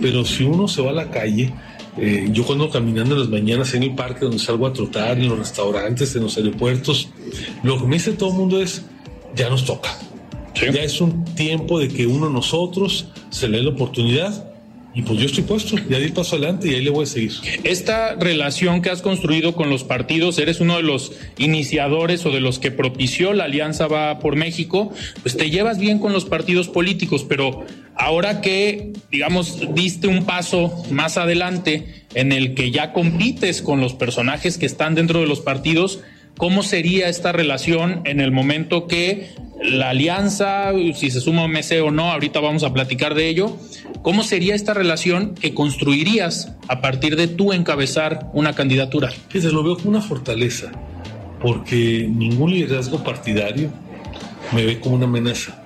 J: pero si uno se va a la calle, eh, yo cuando caminando en las mañanas en el parque donde salgo a trotar, en los restaurantes, en los aeropuertos, lo que me dice todo el mundo es, ya nos toca. Ya es un tiempo de que uno nosotros se le dé la oportunidad y pues yo estoy puesto, ya di paso adelante y ahí le voy a seguir.
B: Esta relación que has construido con los partidos, eres uno de los iniciadores o de los que propició la Alianza Va por México, pues te llevas bien con los partidos políticos, pero ahora que, digamos, diste un paso más adelante en el que ya compites con los personajes que están dentro de los partidos, ¿cómo sería esta relación en el momento que la alianza, si se suma MC o no, ahorita vamos a platicar de ello, ¿cómo sería esta relación que construirías a partir de tú encabezar una candidatura?
J: Fíjate, lo veo como una fortaleza, porque ningún liderazgo partidario me ve como una amenaza.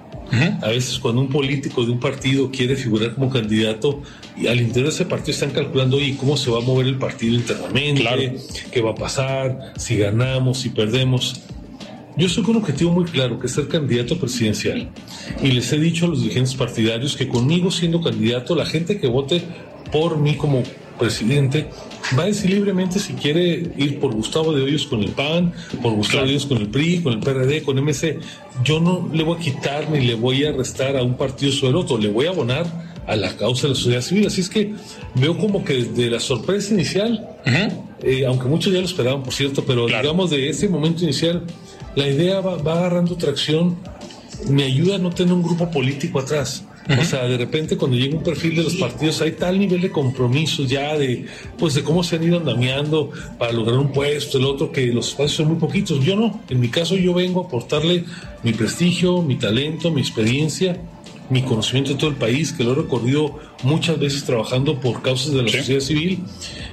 J: A veces cuando un político de un partido quiere figurar como candidato, y al interior de ese partido están calculando, y ¿cómo se va a mover el partido internamente? ¿Qué va a pasar? Si ganamos, si perdemos. Yo soy con un objetivo muy claro, que es ser candidato presidencial. Y les he dicho a los dirigentes partidarios que conmigo siendo candidato, la gente que vote por mí como presidente va a decir libremente si quiere ir por Gustavo de Hoyos con el PAN, por Gustavo de Hoyos con el PRI, con el PRD, con MC. Yo no le voy a quitar ni le voy a restar a un partido sobre el otro, le voy a abonar a la causa de la sociedad civil. Así es que veo como que desde la sorpresa inicial, eh, aunque muchos ya lo esperaban, por cierto, pero digamos de ese momento inicial, la idea va, agarrando tracción, me ayuda a no tener un grupo político atrás. O sea, de repente cuando llega un perfil de los partidos hay tal nivel de compromiso ya de, pues de cómo se han ido andamiando para lograr un puesto, el otro, que los espacios son muy poquitos. Yo no, en mi caso yo vengo a aportarle mi prestigio, mi talento, mi experiencia, mi conocimiento de todo el país, que lo he recorrido muchas veces trabajando por causas de la sociedad civil.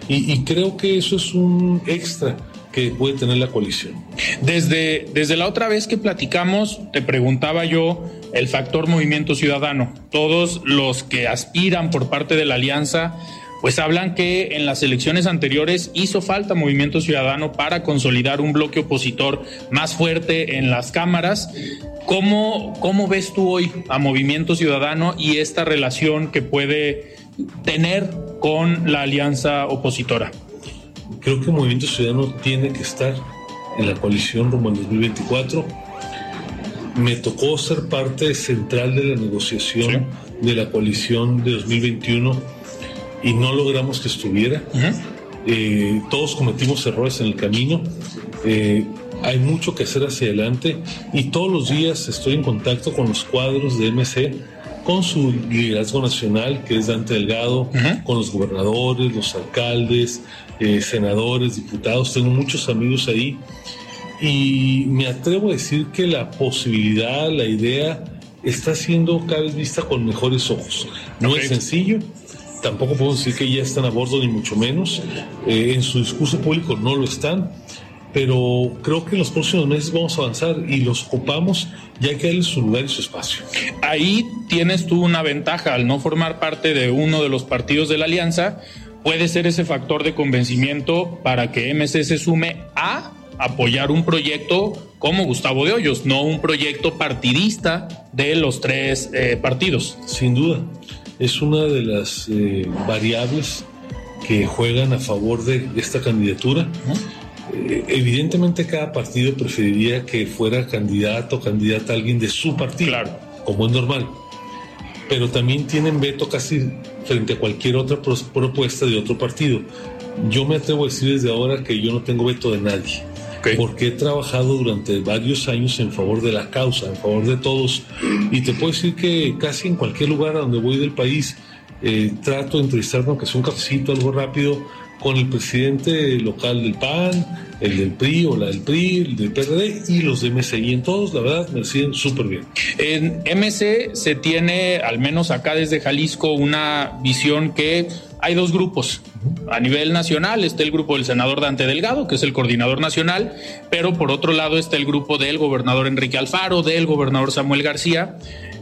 J: Y creo que eso es un extra que puede tener la coalición.
B: Desde, desde la otra vez que platicamos, te preguntaba yo el factor movimiento ciudadano. Todos los que aspiran por parte de la alianza, pues hablan que en las elecciones anteriores hizo falta movimiento ciudadano para consolidar un bloque opositor más fuerte en las cámaras. ¿Cómo, cómo ves tú hoy a movimiento ciudadano y esta relación que puede tener con la alianza opositora?
J: Creo que el Movimiento Ciudadano tiene que estar en la coalición rumbo al 2024. Me tocó ser parte central de la negociación de la coalición de 2021 y no logramos que estuviera. Eh, todos cometimos errores en el camino. Eh, hay mucho que hacer hacia adelante y todos los días estoy en contacto con los cuadros de MC, con su liderazgo nacional, que es Dante Delgado, con los gobernadores, los alcaldes, eh, senadores, diputados, tengo muchos amigos ahí. Y me atrevo a decir que la posibilidad, la idea está siendo cada vez vista con mejores ojos. No es sencillo, tampoco puedo decir que ya están a bordo ni mucho menos, eh, en su discurso público no lo están, pero creo que en los próximos meses vamos a avanzar y los ocupamos ya que hay su lugar y su espacio.
B: Ahí tienes tú una ventaja al no formar parte de uno de los partidos de la alianza, puede ser ese factor de convencimiento para que MC se sume a apoyar un proyecto como Gustavo de Hoyos, no un proyecto partidista de los tres eh, partidos.
J: Sin duda, es una de las eh, variables que juegan a favor de esta candidatura. Eh, evidentemente cada partido preferiría que fuera candidato o candidata alguien de su partido,
B: Claro.
J: como es normal. Pero también tienen veto casi frente a cualquier otra propuesta de otro partido. Yo me atrevo a decir desde ahora que yo no tengo veto de nadie. Porque he trabajado durante varios años en favor de la causa, en favor de todos. Y te puedo decir que casi en cualquier lugar a donde voy del país, eh, trato de entrevistarme, aunque sea un cafecito, algo rápido, con el presidente local del PAN, el del PRI o la del PRI, el del PRD y los de MC. Y en todos, la verdad, me reciben súper bien.
B: En MC se tiene, al menos acá desde Jalisco, una visión que hay dos grupos. A nivel nacional está el grupo del senador Dante Delgado, que es el coordinador nacional, pero por otro lado está el grupo del gobernador Enrique Alfaro, del gobernador Samuel García,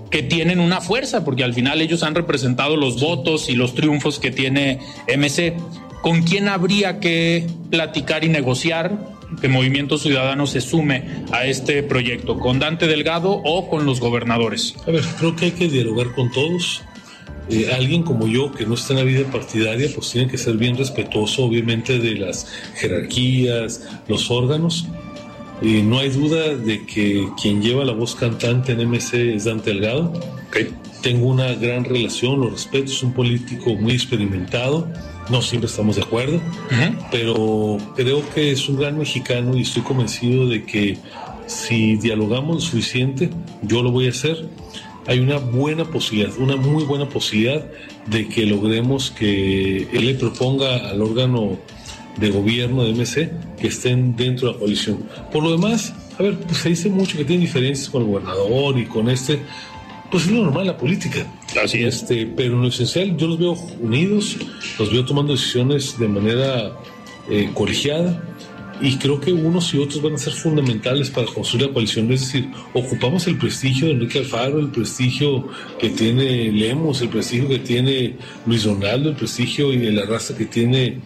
B: que tienen una fuerza, porque al final ellos han representado los votos y los triunfos que tiene MC. ¿Con quién habría que platicar y negociar que Movimiento Ciudadano se sume a este proyecto? ¿Con Dante Delgado o con los gobernadores?
J: A ver, creo que hay que dialogar con todos. Eh, alguien como yo, que no está en la vida partidaria, pues tiene que ser bien respetuoso, obviamente, de las jerarquías, los órganos. Eh, no hay duda de que quien lleva la voz cantante en MC es Dante Delgado. Tengo una gran relación, lo respeto, es un político muy experimentado. No siempre estamos de acuerdo, pero creo que es un gran mexicano y estoy convencido de que si dialogamos lo suficiente, yo lo voy a hacer. Hay una buena posibilidad, una muy buena posibilidad de que logremos que él le proponga al órgano de gobierno de MC que estén dentro de la coalición. Por lo demás, a ver, pues se dice mucho que tiene diferencias con el gobernador y con este, pues es lo normal la política.
B: Así
J: es. Este, pero en lo esencial yo los veo unidos, los veo tomando decisiones de manera eh, y creo que unos y otros van a ser fundamentales para construir la coalición. Es decir, ocupamos el prestigio de Enrique Alfaro, el prestigio que tiene Lemos, el prestigio que tiene Luis Donaldo, el prestigio y la raza que tiene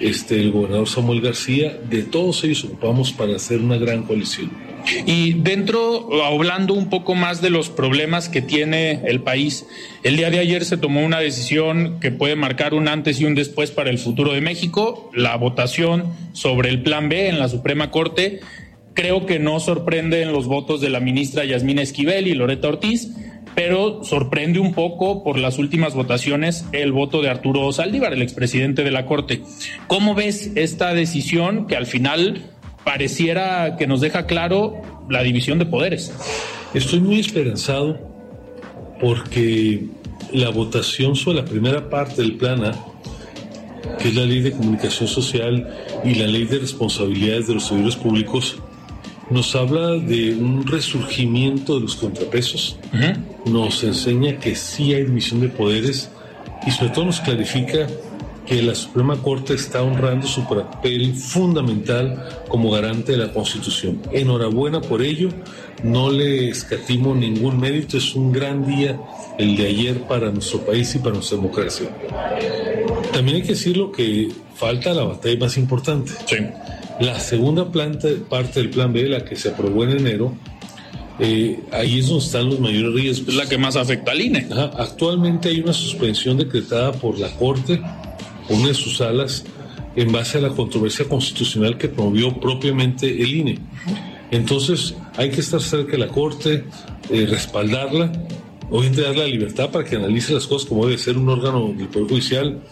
J: este, el gobernador Samuel García. De todos ellos ocupamos para hacer una gran coalición.
B: Y dentro, hablando un poco más de los problemas que tiene el país, el día de ayer se tomó una decisión que puede marcar un antes y un después para el futuro de México, la votación sobre el Plan B en la Suprema Corte. Creo que no sorprende en los votos de la ministra Yasmina Esquivel y Loreta Ortiz, pero sorprende un poco por las últimas votaciones el voto de Arturo Saldívar, el expresidente de la Corte. ¿Cómo ves esta decisión que al final pareciera que nos deja claro la división de poderes?
J: Estoy muy esperanzado porque la votación sobre la primera parte del plan A, que es la ley de comunicación social y la ley de responsabilidades de los servidores públicos, nos habla de un resurgimiento de los contrapesos, nos enseña que sí hay división de poderes y sobre todo nos clarifica que la Suprema Corte está honrando su papel fundamental como garante de la Constitución. Enhorabuena por ello, no le escatimo ningún mérito, es un gran día el de ayer para nuestro país y para nuestra democracia. También hay que decirlo que falta la batalla más importante. La segunda planta, parte del plan B, la que se aprobó en enero, eh, ahí es donde están los mayores riesgos.
B: Es la que más afecta al INE.
J: Ajá, Actualmente hay una suspensión decretada por la Corte, una de sus salas, en base a la controversia constitucional que promovió propiamente el INE. Entonces hay que estar cerca de la Corte, eh, respaldarla, obviamente darle la libertad para que analice las cosas como debe ser un órgano del Poder Judicial,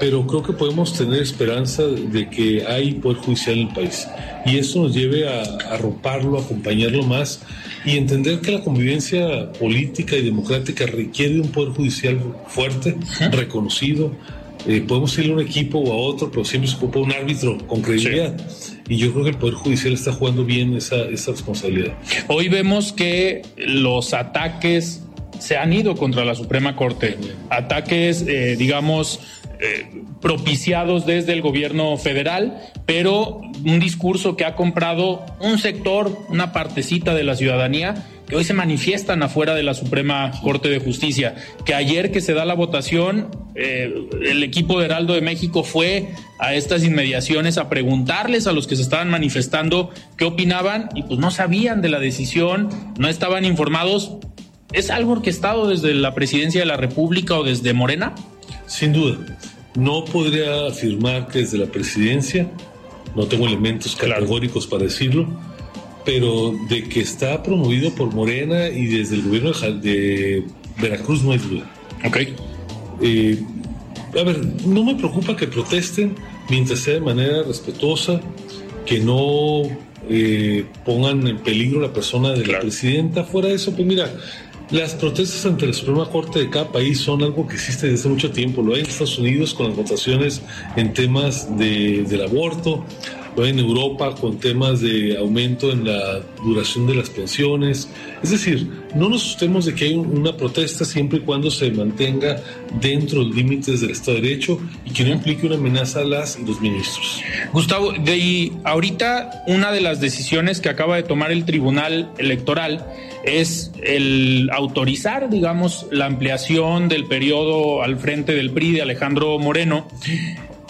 J: pero creo que podemos tener esperanza de que hay Poder Judicial en el país. Y eso nos lleve a arroparlo, a acompañarlo más y entender que la convivencia política y democrática requiere un Poder Judicial fuerte, reconocido. Eh, podemos irle a un equipo o a otro, pero siempre se ocupa un árbitro con credibilidad. Y yo creo que el Poder Judicial está jugando bien esa, esa responsabilidad.
B: Hoy vemos que los ataques se han ido contra la Suprema Corte. Ataques, eh, digamos, eh, propiciados desde el gobierno federal, pero un discurso que ha comprado un sector, una partecita de la ciudadanía que hoy se manifiestan afuera de la Suprema Corte de Justicia, que ayer que se da la votación, eh, el equipo de Heraldo de México fue a estas inmediaciones a preguntarles a los que se estaban manifestando qué opinaban y pues no sabían de la decisión, no estaban informados. ¿Es algo orquestado desde la presidencia de la República o desde Morena?
J: Sin duda. No podría afirmar que desde la presidencia, no tengo elementos categóricos para decirlo, pero de que está promovido por Morena y desde el gobierno de, Veracruz no hay duda.
B: Ok.
J: Eh, a ver, no me preocupa que protesten mientras sea de manera respetuosa, que no eh, pongan en peligro la persona de la presidenta. Fuera de eso, pues mira, las protestas ante la Suprema Corte de cada país son algo que existe desde mucho tiempo. Lo hay en Estados Unidos con las votaciones en temas de, del aborto, en Europa con temas de aumento en la duración de las pensiones. Es decir, no nos asustemos de que hay una protesta siempre y cuando se mantenga dentro de los límites del Estado de Derecho y que no implique una amenaza a las y los ministros.
B: Gustavo, de ahorita una de las decisiones que acaba de tomar el Tribunal Electoral es el autorizar, digamos, la ampliación del periodo al frente del PRI de Alejandro Moreno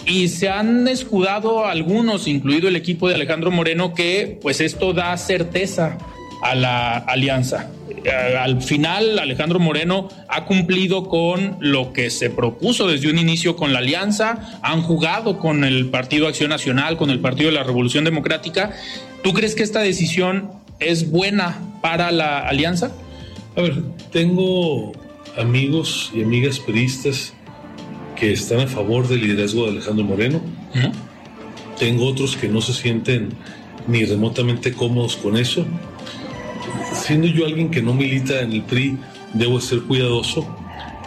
B: y se han escudado algunos, incluido el equipo de Alejandro Moreno, que pues esto da certeza a la alianza. Eh, al final, Alejandro Moreno ha cumplido con lo que se propuso desde un inicio con la alianza, han jugado con el Partido Acción Nacional, con el Partido de la Revolución Democrática. ¿Tú crees que esta decisión es buena para la alianza?
J: A ver, tengo amigos y amigas periodistas que están a favor del liderazgo de Alejandro Moreno. Tengo otros que no se sienten ni remotamente cómodos con eso. Siendo yo alguien que no milita en el PRI, debo ser cuidadoso.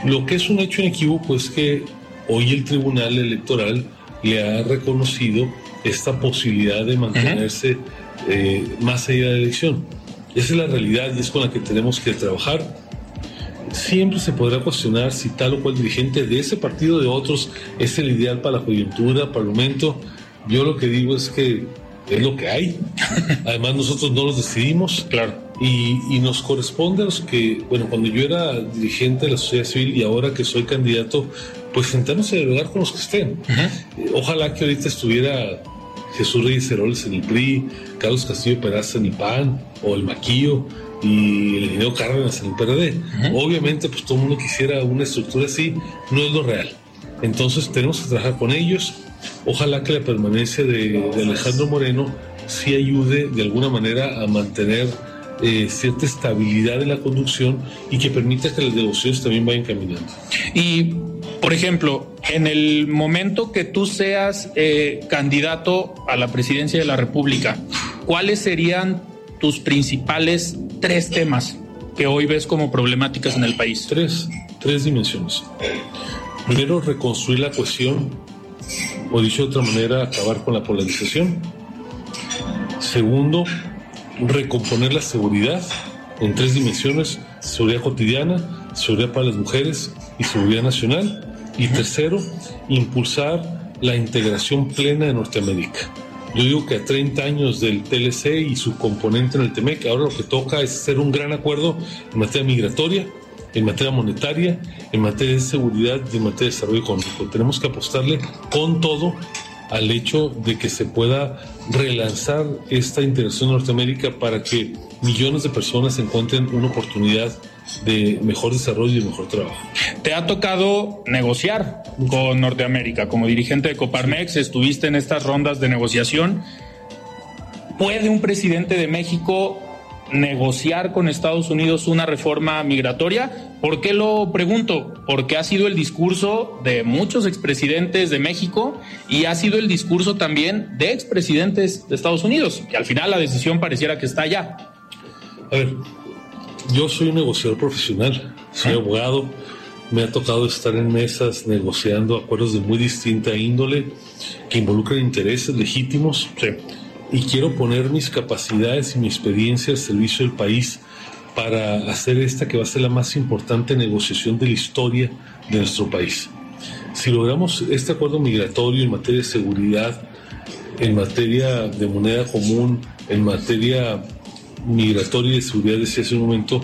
J: Lo que es un hecho inequívoco es que hoy el Tribunal Electoral le ha reconocido esta posibilidad de mantenerse eh, más allá de la elección. Esa es la realidad y es con la que tenemos que trabajar siempre se podrá cuestionar si tal o cual dirigente de ese partido o de otros es el ideal para la coyuntura, para el momento. Yo lo que digo es que es lo que hay. Además, nosotros no los decidimos.
B: Claro.
J: Y, nos corresponde a los que, bueno, cuando yo era dirigente de la sociedad civil y ahora que soy candidato, pues sentarnos a dialogar con los que estén. Ojalá que ahorita estuviera Jesús Reyes Heroles en el PRI, Carlos Castillo Peraza en el PAN o el Maquillo y el ingeniero Cárdenas en el PRD. Obviamente, pues todo el mundo quisiera una estructura así, no es lo real. Entonces tenemos que trabajar con ellos. Ojalá que la permanencia de, Alejandro Moreno sí ayude de alguna manera a mantener eh, cierta estabilidad en la conducción y que permita que las negociaciones también vayan caminando.
B: Y, por ejemplo, en el momento que tú seas eh, candidato a la presidencia de la República, ¿cuáles serían tus principales tres temas que hoy ves como problemáticas en el país?
J: Tres, tres dimensiones. Primero, reconstruir la cuestión, o dicho de otra manera, acabar con la polarización. Segundo, recomponer la seguridad en tres dimensiones, seguridad cotidiana, seguridad para las mujeres y seguridad nacional. Y tercero, impulsar la integración plena de Norteamérica. Yo digo que a 30 años del TLC y su componente en el TEMEC, ahora lo que toca es hacer un gran acuerdo en materia migratoria, en materia monetaria, en materia de seguridad y en materia de desarrollo económico. Tenemos que apostarle con todo al hecho de que se pueda relanzar esta integración Norteamérica para que millones de personas encuentren una oportunidad de mejor desarrollo y mejor trabajo.
B: Te ha tocado negociar con Norteamérica. Como dirigente de Coparmex, estuviste en estas rondas de negociación. ¿Puede un presidente de México negociar con Estados Unidos una reforma migratoria? ¿Por qué lo pregunto? Porque ha sido el discurso de muchos expresidentes de México y ha sido el discurso también de expresidentes de Estados Unidos, que al final la decisión pareciera que está allá.
J: A ver, yo soy un negociador profesional, soy abogado, me ha tocado estar en mesas negociando acuerdos de muy distinta índole que involucran intereses legítimos. Y quiero poner mis capacidades y mi experiencia al servicio del país para hacer esta que va a ser la más importante negociación de la historia de nuestro país. Si logramos este acuerdo migratorio en materia de seguridad, en materia de moneda común, en materia migratoria y de seguridad, decía hace un momento,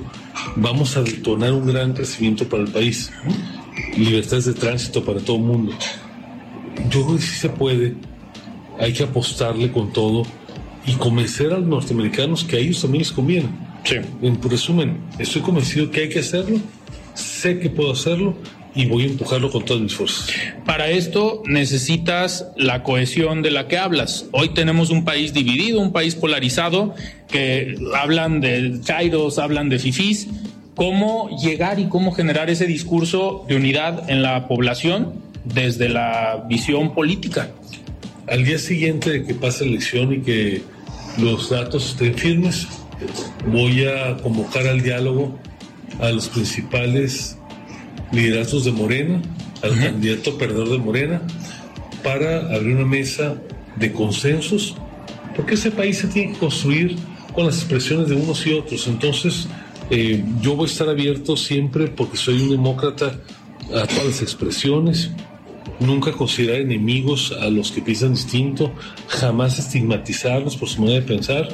J: vamos a detonar un gran crecimiento para el país. Libertades de tránsito para todo el mundo. Yo creo que sí se puede, hay que apostarle con todo y convencer a los norteamericanos que a ellos también les conviene. En resumen, estoy convencido que hay que hacerlo, sé que puedo hacerlo y voy a empujarlo con todas mis fuerzas.
B: Para esto necesitas la cohesión de la que hablas. Hoy tenemos un país dividido, un país polarizado, que hablan de chairos, hablan de fifís. ¿Cómo llegar y cómo generar ese discurso de unidad en la población desde la visión política?
J: Al día siguiente de que pase la elección y que los datos estén firmes, voy a convocar al diálogo a los principales liderazgos de Morena, al candidato perdedor de Morena, para abrir una mesa de consensos, porque ese país se tiene que construir con las expresiones de unos y otros. Entonces, eh, yo voy a estar abierto siempre porque soy un demócrata a todas las expresiones, nunca considerar enemigos a los que piensan distinto, jamás estigmatizarlos por su manera de pensar.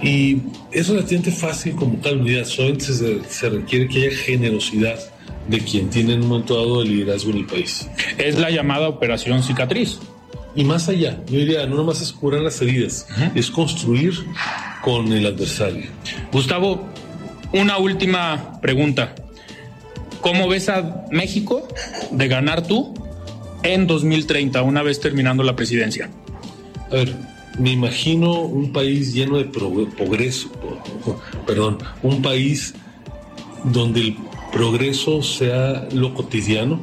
J: Y es relativamente fácil como tal unidad, solamente se, se requiere que haya generosidad de quien tiene en un momento dado el liderazgo en el país.
B: Es la llamada operación cicatriz.
J: Y más allá, yo diría, no nomás es curar las heridas, es construir con el adversario.
B: Gustavo, una última pregunta. ¿Cómo ves a México de ganar tú en 2030, una vez terminando la presidencia?
J: A ver, me imagino un país lleno de progreso, perdón, un país donde el progreso sea lo cotidiano.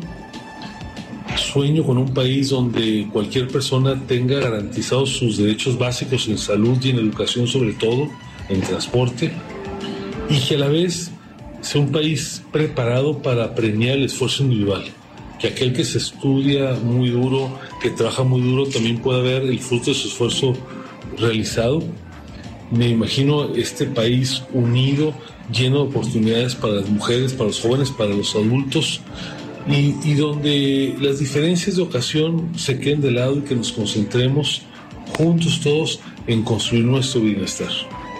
J: Sueño con un país donde cualquier persona tenga garantizados sus derechos básicos en salud y en educación sobre todo, en transporte, y que a la vez sea un país preparado para premiar el esfuerzo individual. Que aquel que se estudia muy duro, que trabaja muy duro, también pueda ver el fruto de su esfuerzo realizado. Me imagino este país unido lleno de oportunidades para las mujeres, para los jóvenes, para los adultos, y, donde las diferencias de ocasión se queden de lado y que nos concentremos juntos todos en construir nuestro bienestar.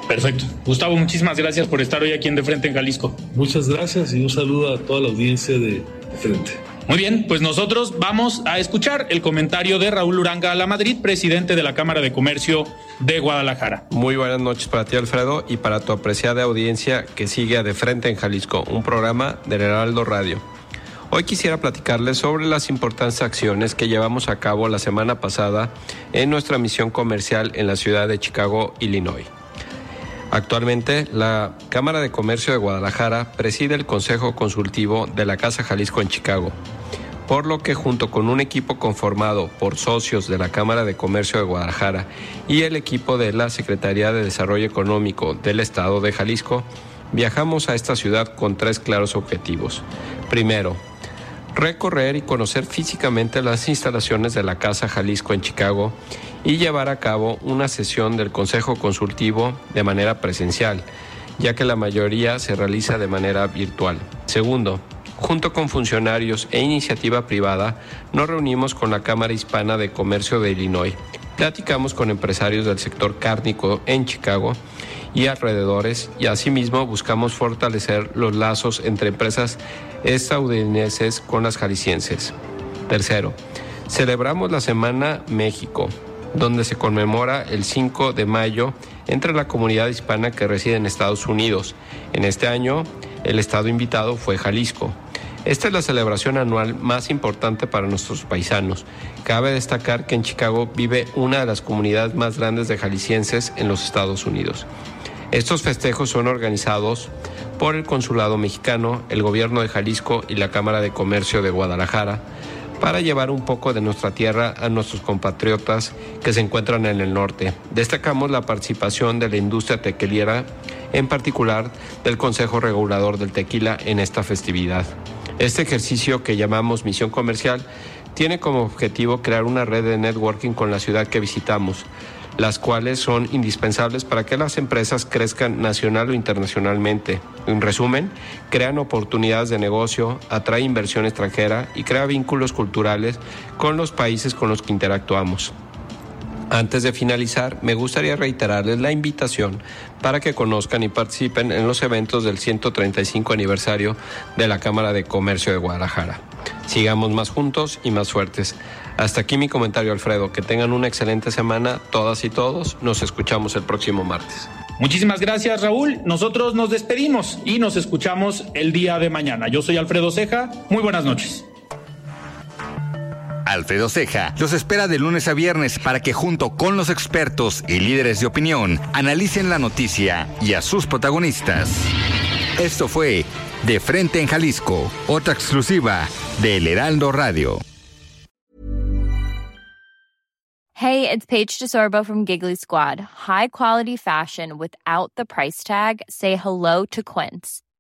B: Perfecto. Gustavo, muchísimas gracias por estar hoy aquí en De Frente en Jalisco.
J: Muchas gracias y un saludo a toda la audiencia de, de Frente.
B: Muy bien, pues nosotros vamos a escuchar el comentario de Raúl Uranga a la Madrid, presidente de la Cámara de Comercio de Guadalajara.
K: Muy buenas noches para ti, Alfredo, y para tu apreciada audiencia que sigue a De Frente en Jalisco, un programa del Heraldo Radio. Hoy quisiera platicarles sobre las importantes acciones que llevamos a cabo la semana pasada en nuestra misión comercial en la ciudad de Chicago, Illinois. Actualmente, la Cámara de Comercio de Guadalajara preside el Consejo Consultivo de la Casa Jalisco en Chicago, por lo que junto con un equipo conformado por socios de la Cámara de Comercio de Guadalajara y el equipo de la Secretaría de Desarrollo Económico del Estado de Jalisco, viajamos a esta ciudad con tres claros objetivos. Primero, recorrer y conocer físicamente las instalaciones de la Casa Jalisco en Chicago y llevar a cabo una sesión del Consejo Consultivo de manera presencial, ya que la mayoría se realiza de manera virtual. Segundo, junto con funcionarios e iniciativa privada, nos reunimos con la Cámara Hispana de Comercio de Illinois. Platicamos con empresarios del sector cárnico en Chicago y alrededores y asimismo buscamos fortalecer los lazos entre empresas estadounidenses con las jaliscienses. Tercero, celebramos la Semana México, donde se conmemora el 5 de mayo entre la comunidad hispana que reside en Estados Unidos. En este año, el estado invitado fue Jalisco. Esta es la celebración anual más importante para nuestros paisanos. Cabe destacar que en Chicago vive una de las comunidades más grandes de jaliscienses en los Estados Unidos. Estos festejos son organizados por el Consulado Mexicano, el Gobierno de Jalisco y la Cámara de Comercio de Guadalajara para llevar un poco de nuestra tierra a nuestros compatriotas que se encuentran en el norte. Destacamos la participación de la industria tequilera, en particular del Consejo Regulador del Tequila en esta festividad. Este ejercicio que llamamos misión comercial tiene como objetivo crear una red de networking con la ciudad que visitamos, las cuales son indispensables para que las empresas crezcan nacional o internacionalmente. En resumen, crean oportunidades de negocio, atrae inversión extranjera y crea vínculos culturales con los países con los que interactuamos. Antes de finalizar, me gustaría reiterarles la invitación para que conozcan y participen en los eventos del 135 aniversario de la Cámara de Comercio de Guadalajara. Sigamos más juntos y más fuertes. Hasta aquí mi comentario, Alfredo. Que tengan una excelente semana, todas y todos. Nos escuchamos el próximo martes.
B: Muchísimas gracias, Raúl. Nosotros nos despedimos y nos escuchamos el día de mañana. Yo soy Alfredo Ceja. Muy buenas noches.
C: Alfredo Ceja los espera de lunes a viernes para que junto con los expertos y líderes de opinión analicen la noticia y a sus protagonistas. Esto fue De Frente en Jalisco, otra exclusiva de El Heraldo Radio.
L: Hey, it's Paige DeSorbo from Giggly Squad. High quality fashion without the price tag. Say hello to Quince.